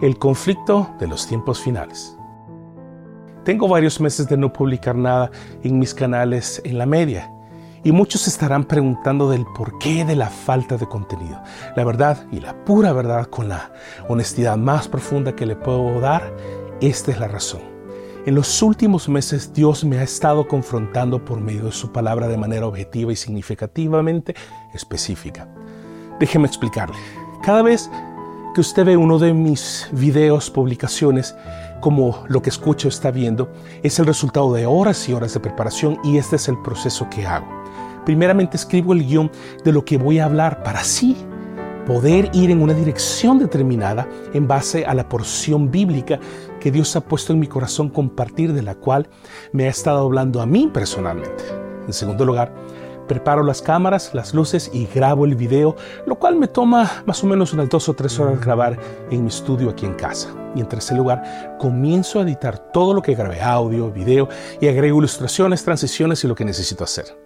El conflicto de los tiempos finales. Tengo varios meses de no publicar nada en mis canales en la media y muchos estarán preguntando del porqué de la falta de contenido. La verdad y la pura verdad con la honestidad más profunda que le puedo dar, esta es la razón. En los últimos meses Dios me ha estado confrontando por medio de su palabra de manera objetiva y significativamente específica. Déjeme explicarle. Cada vez que usted ve uno de mis videos, publicaciones, como lo que escucha o está viendo, es el resultado de horas y horas de preparación y este es el proceso que hago. Primeramente escribo el guion de lo que voy a hablar para así poder ir en una dirección determinada en base a la porción bíblica que Dios ha puesto en mi corazón compartir de la cual me ha estado hablando a mí personalmente. En segundo lugar, preparo las cámaras, las luces y grabo el video, lo cual me toma más o menos unas dos o tres horas grabar en mi estudio aquí en casa. Y en tercer lugar, comienzo a editar todo lo que grabé, audio, video, y agrego ilustraciones, transiciones y lo que necesito hacer.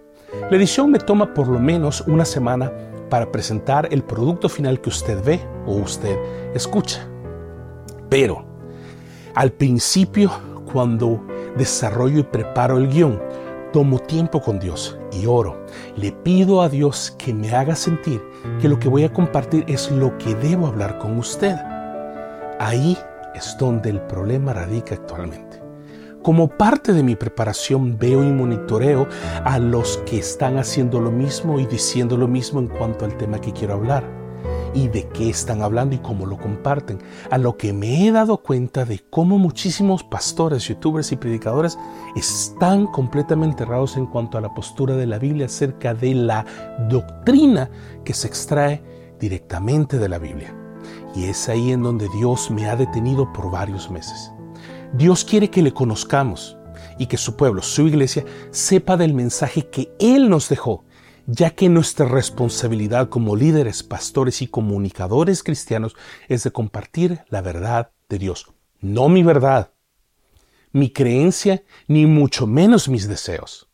La edición me toma por lo menos una semana para presentar el producto final que usted ve o usted escucha. Pero al principio, cuando desarrollo y preparo el guion, tomo tiempo con Dios y oro. Le pido a Dios que me haga sentir que lo que voy a compartir es lo que debo hablar con usted. Ahí es donde el problema radica actualmente. Como parte de mi preparación veo y monitoreo a los que están haciendo lo mismo y diciendo lo mismo en cuanto al tema que quiero hablar y de qué están hablando y cómo lo comparten. A lo que me he dado cuenta de cómo muchísimos pastores, youtubers y predicadores están completamente errados en cuanto a la postura de la Biblia acerca de la doctrina que se extrae directamente de la Biblia. Y es ahí en donde Dios me ha detenido por varios meses. Dios quiere que le conozcamos y que su pueblo, su iglesia, sepa del mensaje que Él nos dejó, ya que nuestra responsabilidad como líderes, pastores y comunicadores cristianos es de compartir la verdad de Dios, no mi verdad, mi creencia, ni mucho menos mis deseos.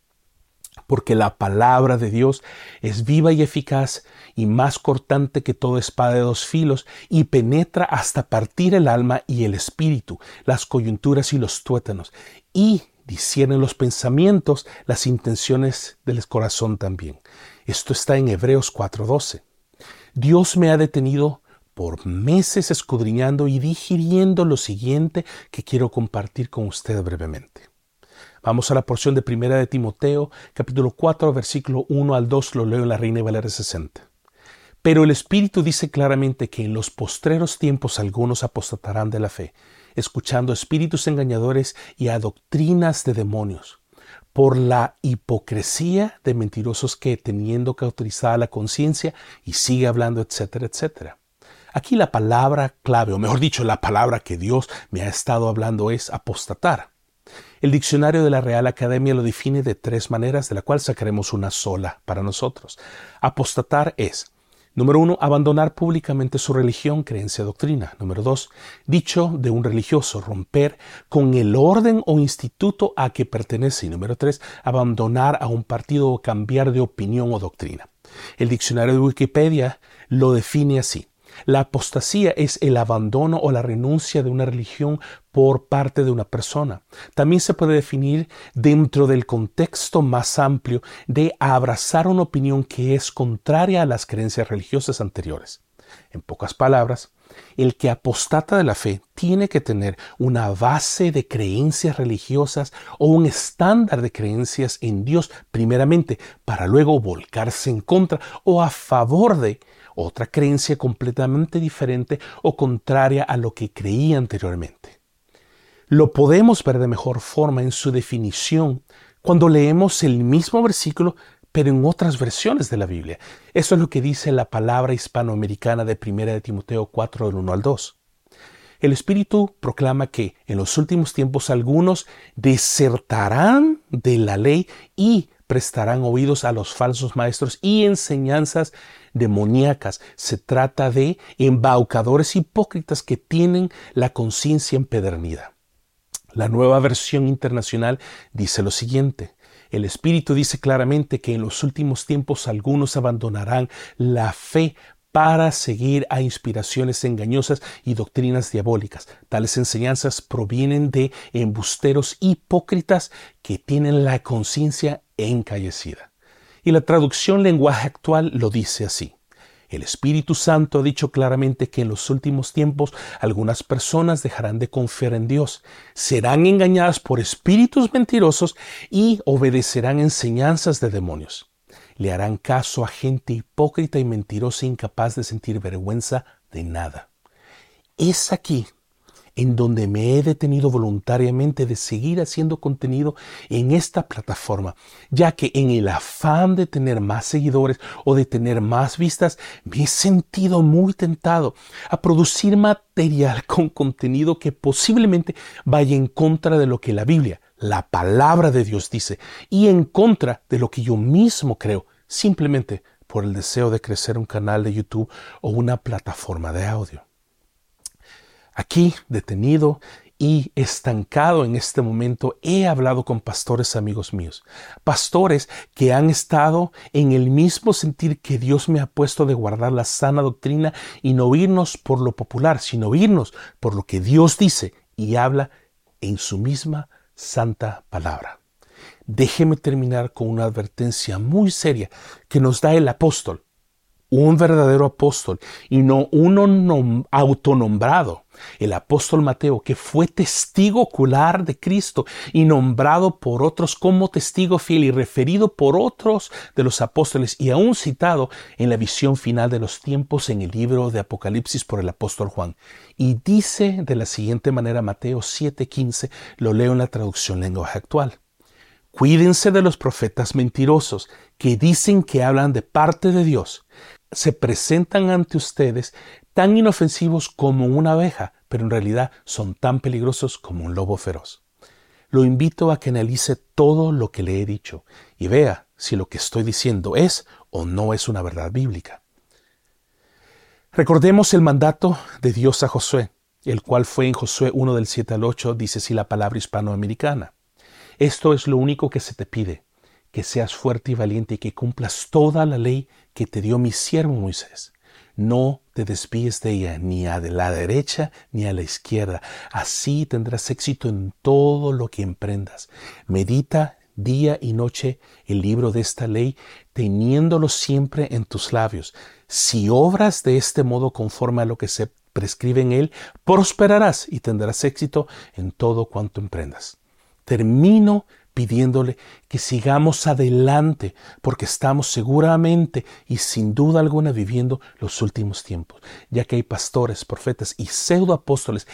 Porque la palabra de Dios es viva y eficaz y más cortante que toda espada de dos filos y penetra hasta partir el alma y el espíritu, las coyunturas y los tuétanos, y discierne los pensamientos, las intenciones del corazón también. Esto está en Hebreos 4:12. Dios me ha detenido por meses escudriñando y digiriendo lo siguiente que quiero compartir con usted brevemente. Vamos a la porción de Primera de Timoteo, capítulo 4, versículo 1 al 2, lo leo en la Reina Valera 60. Pero el Espíritu dice claramente que en los postreros tiempos algunos apostatarán de la fe, escuchando espíritus engañadores y a doctrinas de demonios, por la hipocresía de mentirosos que, teniendo cauterizada la conciencia, y sigue hablando, etcétera, etcétera. Aquí la palabra clave, o mejor dicho, la palabra que Dios me ha estado hablando es apostatar. El diccionario de la Real Academia lo define de tres maneras, de la cual sacaremos una sola para nosotros. Apostatar es, número uno, abandonar públicamente su religión, creencia, doctrina. Número dos, dicho de un religioso, romper con el orden o instituto a que pertenece. Y número tres, abandonar a un partido o cambiar de opinión o doctrina. El diccionario de Wikipedia lo define así. La apostasía es el abandono o la renuncia de una religión por parte de una persona. También se puede definir dentro del contexto más amplio de abrazar una opinión que es contraria a las creencias religiosas anteriores. En pocas palabras, el que apostata de la fe tiene que tener una base de creencias religiosas o un estándar de creencias en Dios primeramente, para luego volcarse en contra o a favor de otra creencia completamente diferente o contraria a lo que creía anteriormente. Lo podemos ver de mejor forma en su definición cuando leemos el mismo versículo pero en otras versiones de la Biblia. Eso es lo que dice la palabra hispanoamericana de 1 de Timoteo 4 del 1 al 2. El Espíritu proclama que en los últimos tiempos algunos desertarán de la ley y prestarán oídos a los falsos maestros y enseñanzas demoníacas. Se trata de embaucadores hipócritas que tienen la conciencia empedernida. La nueva versión internacional dice lo siguiente. El Espíritu dice claramente que en los últimos tiempos algunos abandonarán la fe para seguir a inspiraciones engañosas y doctrinas diabólicas. Tales enseñanzas provienen de embusteros hipócritas que tienen la conciencia encallecida. Y la traducción lenguaje actual lo dice así. El Espíritu Santo ha dicho claramente que en los últimos tiempos algunas personas dejarán de confiar en Dios, serán engañadas por espíritus mentirosos y obedecerán enseñanzas de demonios. Le harán caso a gente hipócrita y mentirosa incapaz de sentir vergüenza de nada. Es aquí en donde me he detenido voluntariamente de seguir haciendo contenido en esta plataforma, ya que en el afán de tener más seguidores o de tener más vistas, me he sentido muy tentado a producir material con contenido que posiblemente vaya en contra de lo que la Biblia, la palabra de Dios dice, y en contra de lo que yo mismo creo, simplemente por el deseo de crecer un canal de YouTube o una plataforma de audio. Aquí, detenido y estancado en este momento, he hablado con pastores amigos míos, pastores que han estado en el mismo sentir que Dios me ha puesto de guardar la sana doctrina y no irnos por lo popular, sino irnos por lo que Dios dice y habla en su misma santa palabra. Déjeme terminar con una advertencia muy seria que nos da el apóstol, un verdadero apóstol y no uno autonombrado el apóstol Mateo, que fue testigo ocular de Cristo y nombrado por otros como testigo fiel y referido por otros de los apóstoles y aún citado en la visión final de los tiempos en el libro de Apocalipsis por el apóstol Juan. Y dice de la siguiente manera Mateo 7:15, lo leo en la traducción lenguaje actual. Cuídense de los profetas mentirosos que dicen que hablan de parte de Dios. Se presentan ante ustedes tan inofensivos como una abeja, pero en realidad son tan peligrosos como un lobo feroz. Lo invito a que analice todo lo que le he dicho y vea si lo que estoy diciendo es o no es una verdad bíblica. Recordemos el mandato de Dios a Josué, el cual fue en Josué 1 del 7 al 8, dice así la palabra hispanoamericana. Esto es lo único que se te pide, que seas fuerte y valiente y que cumplas toda la ley que te dio mi siervo Moisés. No te desvíes de ella ni a la derecha ni a la izquierda. Así tendrás éxito en todo lo que emprendas. Medita día y noche el libro de esta ley, teniéndolo siempre en tus labios. Si obras de este modo conforme a lo que se prescribe en él, prosperarás y tendrás éxito en todo cuanto emprendas. Termino pidiéndole que sigamos adelante, porque estamos seguramente y sin duda alguna viviendo los últimos tiempos, ya que hay pastores, profetas y pseudoapóstoles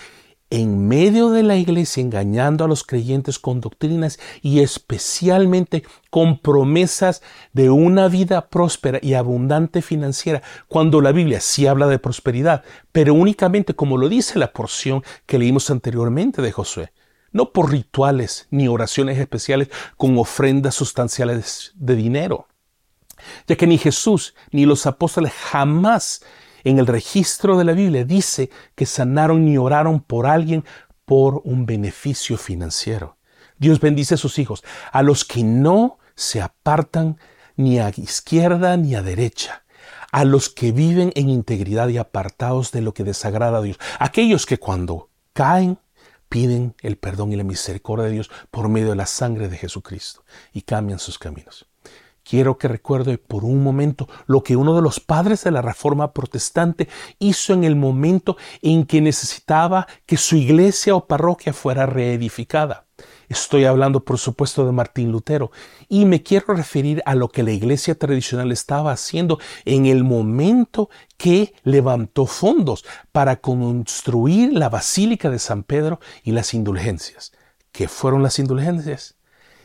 en medio de la iglesia engañando a los creyentes con doctrinas y especialmente con promesas de una vida próspera y abundante financiera, cuando la Biblia sí habla de prosperidad, pero únicamente como lo dice la porción que leímos anteriormente de Josué no por rituales ni oraciones especiales con ofrendas sustanciales de dinero, ya que ni Jesús ni los apóstoles jamás en el registro de la Biblia dice que sanaron ni oraron por alguien por un beneficio financiero. Dios bendice a sus hijos, a los que no se apartan ni a izquierda ni a derecha, a los que viven en integridad y apartados de lo que desagrada a Dios, aquellos que cuando caen piden el perdón y la misericordia de Dios por medio de la sangre de Jesucristo y cambian sus caminos. Quiero que recuerde por un momento lo que uno de los padres de la Reforma Protestante hizo en el momento en que necesitaba que su iglesia o parroquia fuera reedificada. Estoy hablando, por supuesto, de Martín Lutero y me quiero referir a lo que la iglesia tradicional estaba haciendo en el momento que levantó fondos para construir la Basílica de San Pedro y las indulgencias. ¿Qué fueron las indulgencias?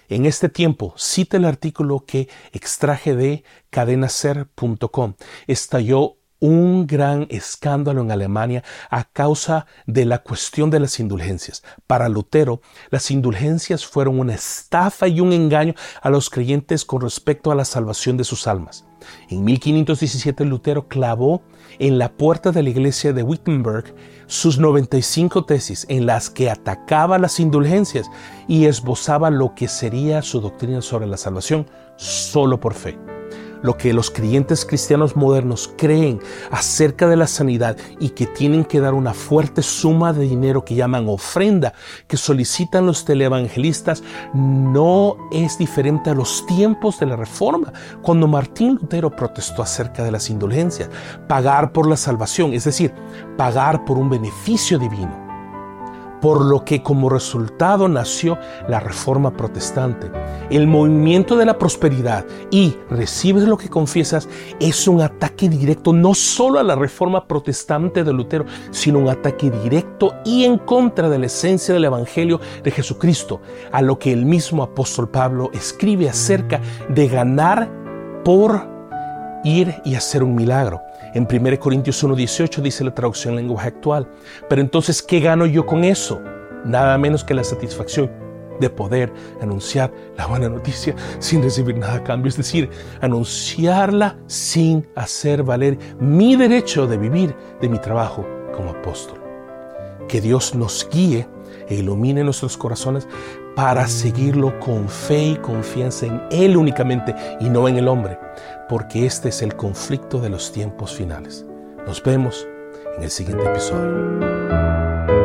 En este tiempo, cita el artículo que extraje de cadenaser.com. Estalló un gran escándalo en Alemania a causa de la cuestión de las indulgencias. Para Lutero, las indulgencias fueron una estafa y un engaño a los creyentes con respecto a la salvación de sus almas. En 1517 Lutero clavó en la puerta de la iglesia de Wittenberg sus 95 tesis en las que atacaba las indulgencias y esbozaba lo que sería su doctrina sobre la salvación solo por fe. Lo que los creyentes cristianos modernos creen acerca de la sanidad y que tienen que dar una fuerte suma de dinero que llaman ofrenda, que solicitan los televangelistas, no es diferente a los tiempos de la Reforma, cuando Martín Lutero protestó acerca de las indulgencias, pagar por la salvación, es decir, pagar por un beneficio divino por lo que como resultado nació la Reforma Protestante. El movimiento de la prosperidad y recibes lo que confiesas es un ataque directo no solo a la Reforma Protestante de Lutero, sino un ataque directo y en contra de la esencia del Evangelio de Jesucristo, a lo que el mismo apóstol Pablo escribe acerca de ganar por ir y hacer un milagro. En 1 Corintios 1.18 dice la traducción en lenguaje actual. Pero entonces, ¿qué gano yo con eso? Nada menos que la satisfacción de poder anunciar la buena noticia sin recibir nada a cambio, es decir, anunciarla sin hacer valer mi derecho de vivir de mi trabajo como apóstol. Que Dios nos guíe ilumine nuestros corazones para seguirlo con fe y confianza en Él únicamente y no en el hombre, porque este es el conflicto de los tiempos finales. Nos vemos en el siguiente episodio.